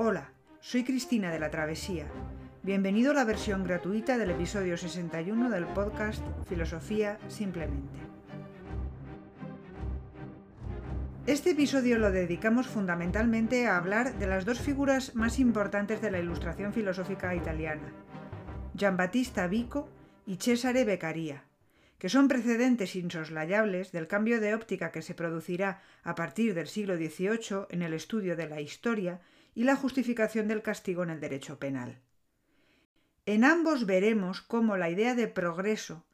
Hola, soy Cristina de la Travesía. Bienvenido a la versión gratuita del episodio 61 del podcast Filosofía Simplemente. Este episodio lo dedicamos fundamentalmente a hablar de las dos figuras más importantes de la ilustración filosófica italiana, Giambattista Vico y Cesare Beccaria, que son precedentes insoslayables del cambio de óptica que se producirá a partir del siglo XVIII en el estudio de la historia y la justificación del castigo en el derecho penal. En ambos veremos cómo la idea de progreso,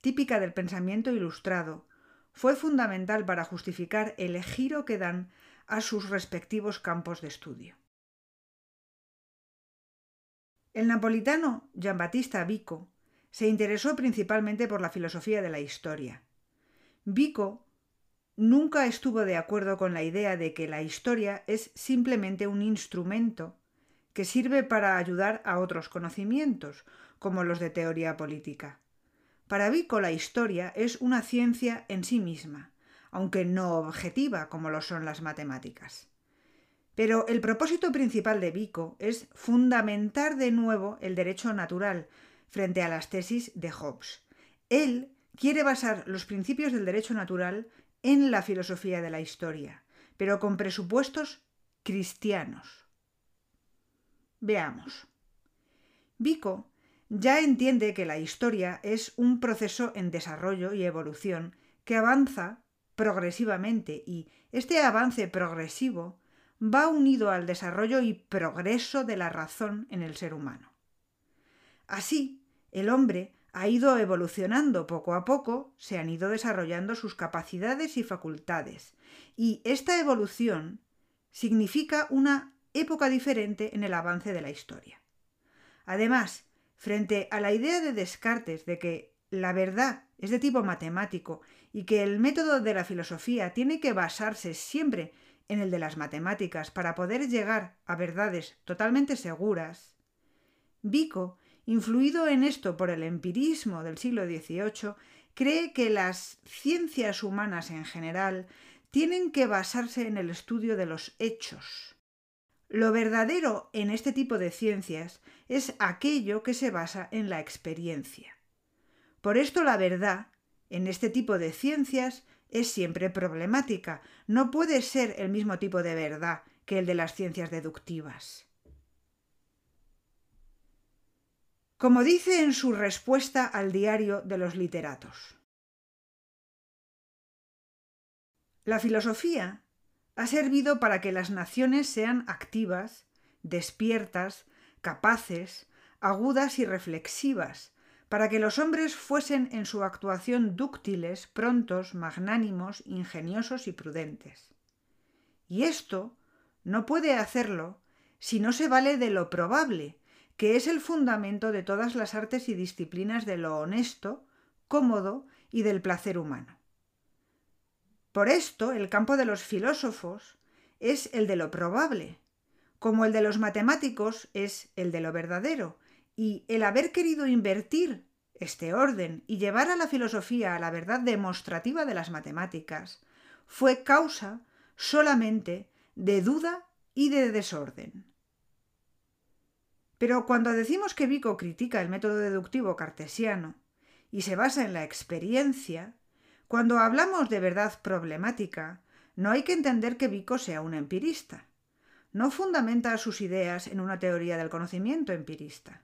típica del pensamiento ilustrado, fue fundamental para justificar el giro que dan a sus respectivos campos de estudio. El napolitano Giambattista Vico se interesó principalmente por la filosofía de la historia. Vico nunca estuvo de acuerdo con la idea de que la historia es simplemente un instrumento que sirve para ayudar a otros conocimientos, como los de teoría política. Para Vico la historia es una ciencia en sí misma, aunque no objetiva como lo son las matemáticas. Pero el propósito principal de Vico es fundamentar de nuevo el derecho natural frente a las tesis de Hobbes. Él quiere basar los principios del derecho natural en la filosofía de la historia, pero con presupuestos cristianos. Veamos. Vico ya entiende que la historia es un proceso en desarrollo y evolución que avanza progresivamente y este avance progresivo va unido al desarrollo y progreso de la razón en el ser humano. Así, el hombre ha ido evolucionando poco a poco, se han ido desarrollando sus capacidades y facultades. Y esta evolución significa una época diferente en el avance de la historia. Además, frente a la idea de Descartes de que la verdad es de tipo matemático y que el método de la filosofía tiene que basarse siempre en el de las matemáticas para poder llegar a verdades totalmente seguras, Vico influido en esto por el empirismo del siglo XVIII, cree que las ciencias humanas en general tienen que basarse en el estudio de los hechos. Lo verdadero en este tipo de ciencias es aquello que se basa en la experiencia. Por esto la verdad, en este tipo de ciencias, es siempre problemática, no puede ser el mismo tipo de verdad que el de las ciencias deductivas. Como dice en su respuesta al diario de los literatos. La filosofía ha servido para que las naciones sean activas, despiertas, capaces, agudas y reflexivas, para que los hombres fuesen en su actuación dúctiles, prontos, magnánimos, ingeniosos y prudentes. Y esto no puede hacerlo si no se vale de lo probable, que es el fundamento de todas las artes y disciplinas de lo honesto, cómodo y del placer humano. Por esto, el campo de los filósofos es el de lo probable, como el de los matemáticos es el de lo verdadero, y el haber querido invertir este orden y llevar a la filosofía a la verdad demostrativa de las matemáticas fue causa solamente de duda y de desorden. Pero cuando decimos que Vico critica el método deductivo cartesiano y se basa en la experiencia, cuando hablamos de verdad problemática, no hay que entender que Vico sea un empirista. No fundamenta sus ideas en una teoría del conocimiento empirista.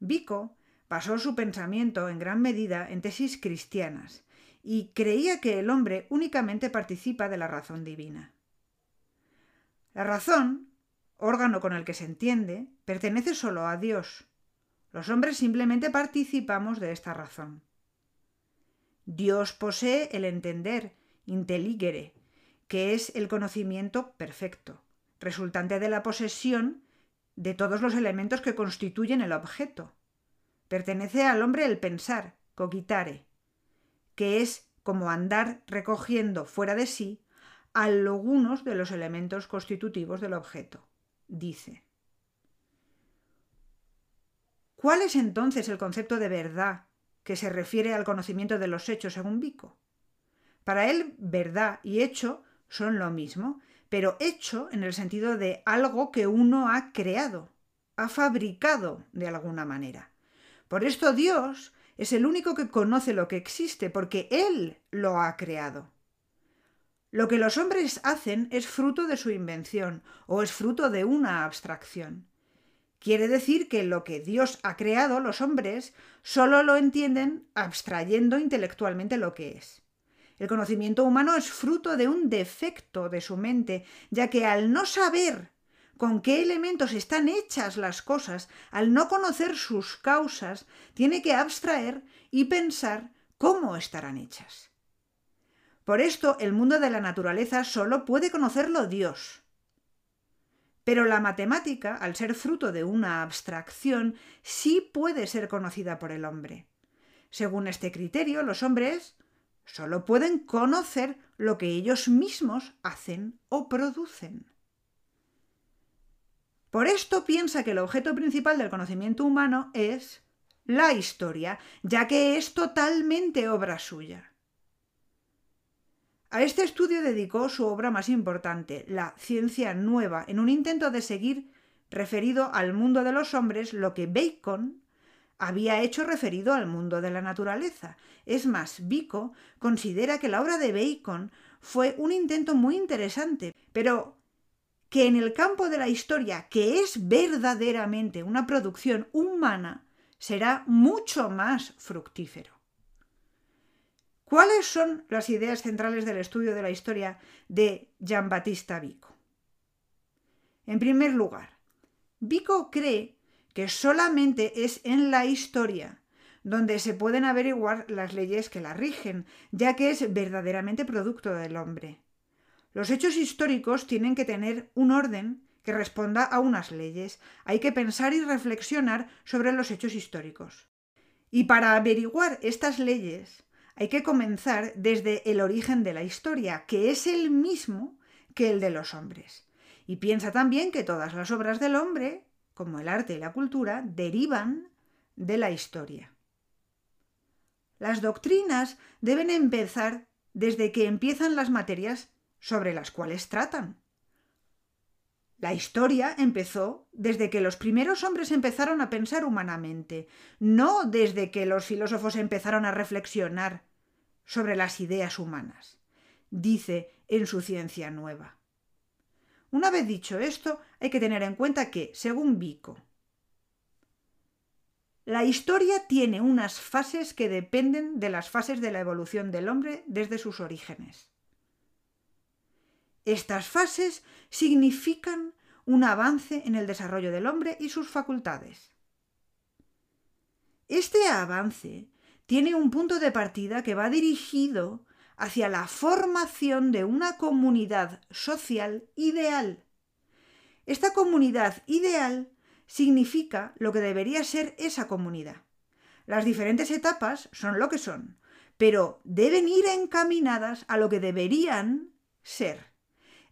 Vico basó su pensamiento en gran medida en tesis cristianas y creía que el hombre únicamente participa de la razón divina. La razón órgano con el que se entiende, pertenece solo a Dios. Los hombres simplemente participamos de esta razón. Dios posee el entender, intelligere, que es el conocimiento perfecto, resultante de la posesión de todos los elementos que constituyen el objeto. Pertenece al hombre el pensar, cogitare, que es como andar recogiendo fuera de sí algunos de los elementos constitutivos del objeto dice. ¿Cuál es entonces el concepto de verdad que se refiere al conocimiento de los hechos según Vico? Para él, verdad y hecho son lo mismo, pero hecho en el sentido de algo que uno ha creado, ha fabricado de alguna manera. Por esto Dios es el único que conoce lo que existe, porque Él lo ha creado. Lo que los hombres hacen es fruto de su invención o es fruto de una abstracción. Quiere decir que lo que Dios ha creado, los hombres, solo lo entienden abstrayendo intelectualmente lo que es. El conocimiento humano es fruto de un defecto de su mente, ya que al no saber con qué elementos están hechas las cosas, al no conocer sus causas, tiene que abstraer y pensar cómo estarán hechas. Por esto el mundo de la naturaleza solo puede conocerlo Dios. Pero la matemática, al ser fruto de una abstracción, sí puede ser conocida por el hombre. Según este criterio, los hombres solo pueden conocer lo que ellos mismos hacen o producen. Por esto piensa que el objeto principal del conocimiento humano es la historia, ya que es totalmente obra suya. A este estudio dedicó su obra más importante, La ciencia nueva, en un intento de seguir referido al mundo de los hombres lo que Bacon había hecho referido al mundo de la naturaleza. Es más, Vico considera que la obra de Bacon fue un intento muy interesante, pero que en el campo de la historia, que es verdaderamente una producción humana, será mucho más fructífero. ¿Cuáles son las ideas centrales del estudio de la historia de Giambattista Vico? En primer lugar, Vico cree que solamente es en la historia donde se pueden averiguar las leyes que la rigen, ya que es verdaderamente producto del hombre. Los hechos históricos tienen que tener un orden que responda a unas leyes. Hay que pensar y reflexionar sobre los hechos históricos. Y para averiguar estas leyes, hay que comenzar desde el origen de la historia, que es el mismo que el de los hombres. Y piensa también que todas las obras del hombre, como el arte y la cultura, derivan de la historia. Las doctrinas deben empezar desde que empiezan las materias sobre las cuales tratan. La historia empezó desde que los primeros hombres empezaron a pensar humanamente, no desde que los filósofos empezaron a reflexionar sobre las ideas humanas, dice en su ciencia nueva. Una vez dicho esto, hay que tener en cuenta que, según Vico, la historia tiene unas fases que dependen de las fases de la evolución del hombre desde sus orígenes. Estas fases significan un avance en el desarrollo del hombre y sus facultades. Este avance tiene un punto de partida que va dirigido hacia la formación de una comunidad social ideal. Esta comunidad ideal significa lo que debería ser esa comunidad. Las diferentes etapas son lo que son, pero deben ir encaminadas a lo que deberían ser.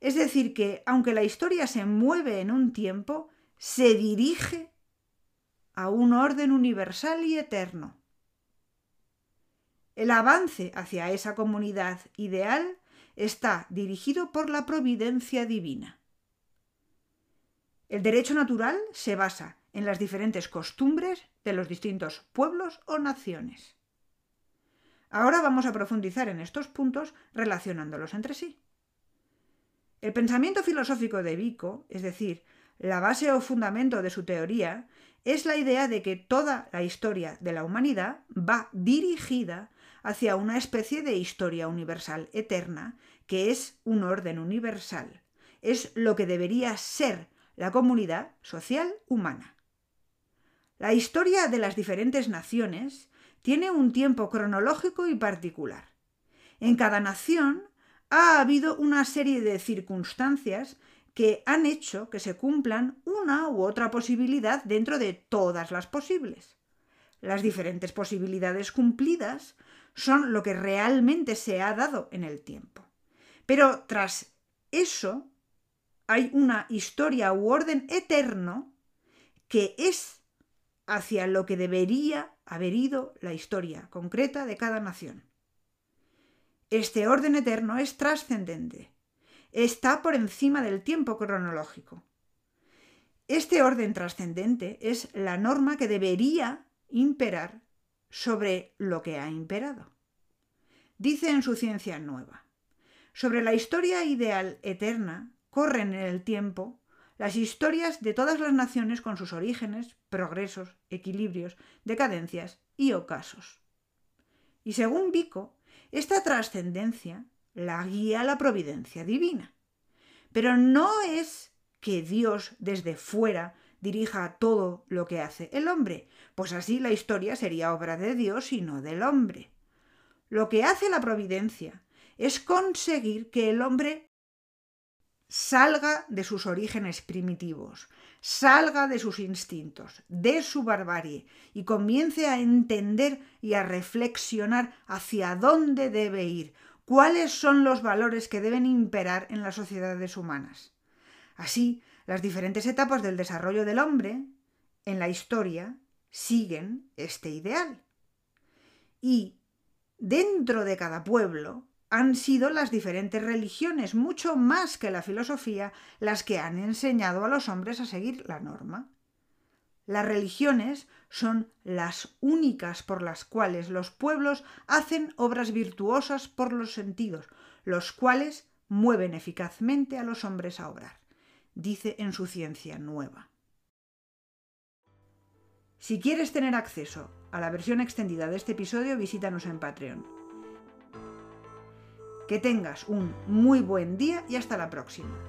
Es decir, que aunque la historia se mueve en un tiempo, se dirige a un orden universal y eterno. El avance hacia esa comunidad ideal está dirigido por la providencia divina. El derecho natural se basa en las diferentes costumbres de los distintos pueblos o naciones. Ahora vamos a profundizar en estos puntos relacionándolos entre sí. El pensamiento filosófico de Vico, es decir, la base o fundamento de su teoría, es la idea de que toda la historia de la humanidad va dirigida hacia una especie de historia universal eterna, que es un orden universal. Es lo que debería ser la comunidad social humana. La historia de las diferentes naciones tiene un tiempo cronológico y particular. En cada nación ha habido una serie de circunstancias que han hecho que se cumplan una u otra posibilidad dentro de todas las posibles. Las diferentes posibilidades cumplidas son lo que realmente se ha dado en el tiempo. Pero tras eso hay una historia u orden eterno que es hacia lo que debería haber ido la historia concreta de cada nación. Este orden eterno es trascendente. está por encima del tiempo cronológico. Este orden trascendente es la norma que debería imperar sobre lo que ha imperado. Dice en su ciencia nueva, sobre la historia ideal eterna corren en el tiempo las historias de todas las naciones con sus orígenes, progresos, equilibrios, decadencias y ocasos. Y según Vico, esta trascendencia la guía la providencia divina. Pero no es que Dios desde fuera dirija todo lo que hace el hombre, pues así la historia sería obra de Dios y no del hombre. Lo que hace la providencia es conseguir que el hombre salga de sus orígenes primitivos, salga de sus instintos, de su barbarie y comience a entender y a reflexionar hacia dónde debe ir, cuáles son los valores que deben imperar en las sociedades humanas. Así, las diferentes etapas del desarrollo del hombre en la historia siguen este ideal. Y dentro de cada pueblo han sido las diferentes religiones, mucho más que la filosofía, las que han enseñado a los hombres a seguir la norma. Las religiones son las únicas por las cuales los pueblos hacen obras virtuosas por los sentidos, los cuales mueven eficazmente a los hombres a obrar dice en su ciencia nueva. Si quieres tener acceso a la versión extendida de este episodio, visítanos en Patreon. Que tengas un muy buen día y hasta la próxima.